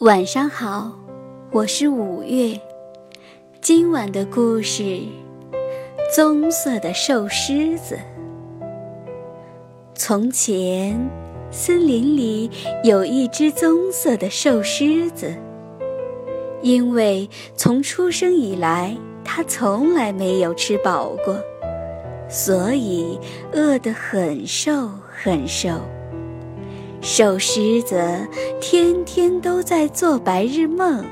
晚上好，我是五月。今晚的故事：棕色的瘦狮子。从前，森林里有一只棕色的瘦狮子。因为从出生以来，它从来没有吃饱过，所以饿得很瘦很瘦。瘦狮子天天都在做白日梦。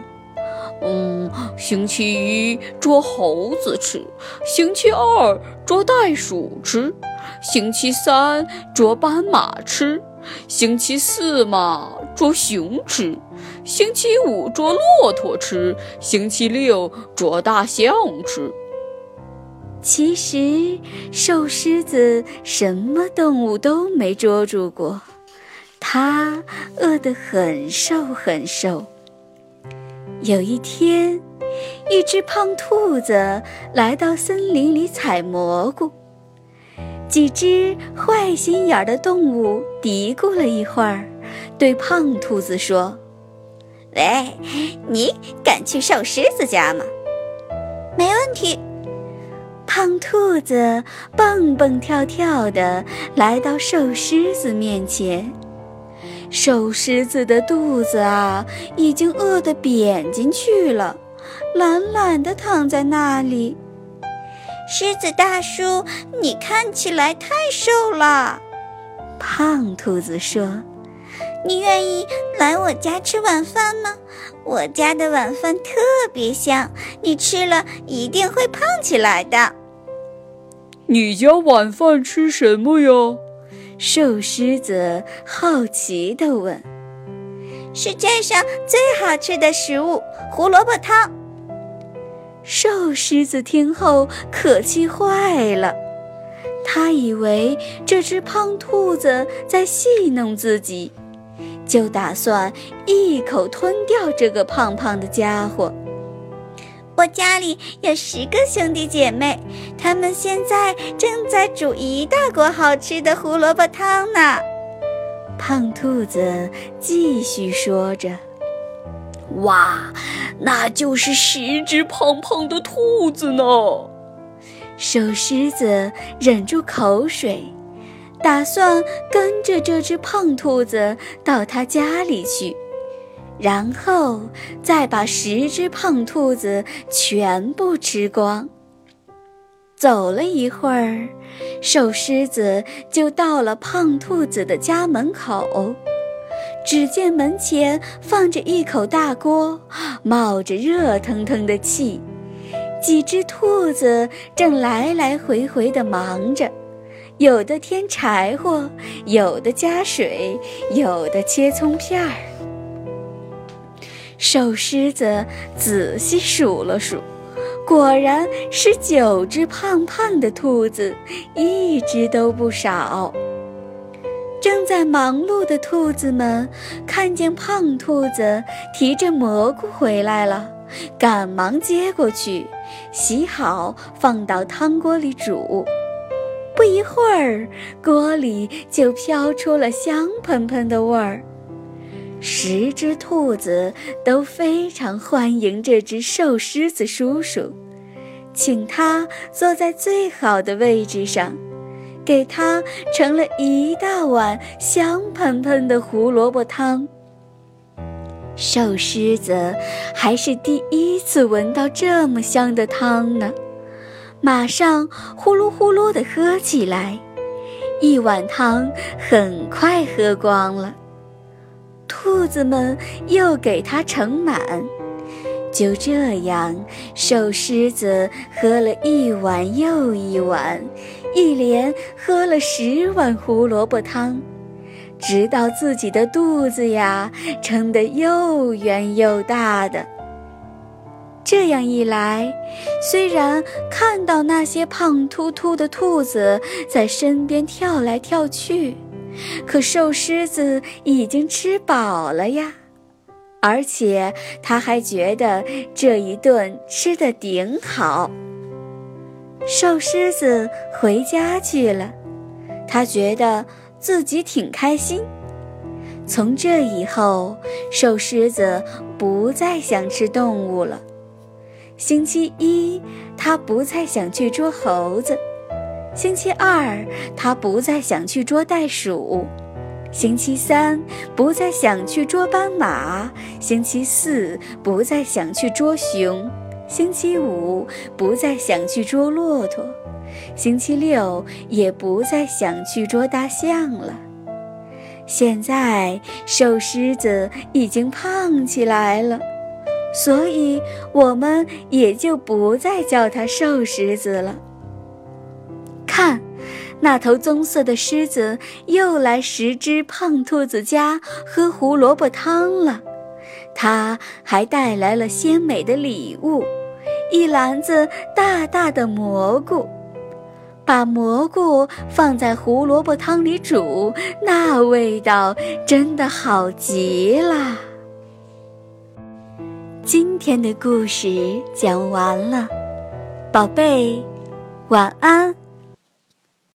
嗯，星期一捉猴子吃，星期二捉袋鼠吃，星期三捉斑马吃，星期四嘛捉熊吃，星期五捉骆驼吃，星期六捉大象吃。其实，瘦狮子什么动物都没捉住过。它饿得很瘦很瘦。有一天，一只胖兔子来到森林里采蘑菇。几只坏心眼的动物嘀咕了一会儿，对胖兔子说：“喂，你敢去瘦狮子家吗？”“没问题。”胖兔子蹦蹦跳跳地来到瘦狮子面前。瘦狮子的肚子啊，已经饿得扁进去了，懒懒地躺在那里。狮子大叔，你看起来太瘦了。胖兔子说：“你愿意来我家吃晚饭吗？我家的晚饭特别香，你吃了一定会胖起来的。”你家晚饭吃什么呀？瘦狮子好奇地问：“世界上最好吃的食物——胡萝卜汤。”瘦狮子听后可气坏了，他以为这只胖兔子在戏弄自己，就打算一口吞掉这个胖胖的家伙。我家里有十个兄弟姐妹，他们现在正在煮一大锅好吃的胡萝卜汤呢。胖兔子继续说着：“哇，那就是十只胖胖的兔子呢！”瘦狮子忍住口水，打算跟着这只胖兔子到他家里去。然后再把十只胖兔子全部吃光。走了一会儿，瘦狮子就到了胖兔子的家门口。只见门前放着一口大锅，冒着热腾腾的气，几只兔子正来来回回地忙着，有的添柴火，有的加水，有的切葱片儿。瘦狮子仔细数了数，果然是九只胖胖的兔子，一只都不少。正在忙碌的兔子们看见胖兔子提着蘑菇回来了，赶忙接过去，洗好放到汤锅里煮。不一会儿，锅里就飘出了香喷喷的味儿。十只兔子都非常欢迎这只瘦狮子叔叔，请他坐在最好的位置上，给他盛了一大碗香喷喷的胡萝卜汤。瘦狮子还是第一次闻到这么香的汤呢，马上呼噜呼噜地喝起来，一碗汤很快喝光了。兔子们又给它盛满，就这样，瘦狮子喝了一碗又一碗，一连喝了十碗胡萝卜汤，直到自己的肚子呀撑得又圆又大的。这样一来，虽然看到那些胖秃秃的兔子在身边跳来跳去，可瘦狮子已经吃饱了呀，而且他还觉得这一顿吃的顶好。瘦狮子回家去了，他觉得自己挺开心。从这以后，瘦狮子不再想吃动物了。星期一，他不再想去捉猴子；星期二，他不再想去捉袋鼠；星期三，不再想去捉斑马；星期四，不再想去捉熊；星期五，不再想去捉骆驼；星期六，也不再想去捉大象了。现在瘦狮子已经胖起来了，所以我们也就不再叫它瘦狮子了。看，那头棕色的狮子又来十只胖兔子家喝胡萝卜汤了，它还带来了鲜美的礼物，一篮子大大的蘑菇。把蘑菇放在胡萝卜汤里煮，那味道真的好极了。今天的故事讲完了，宝贝，晚安。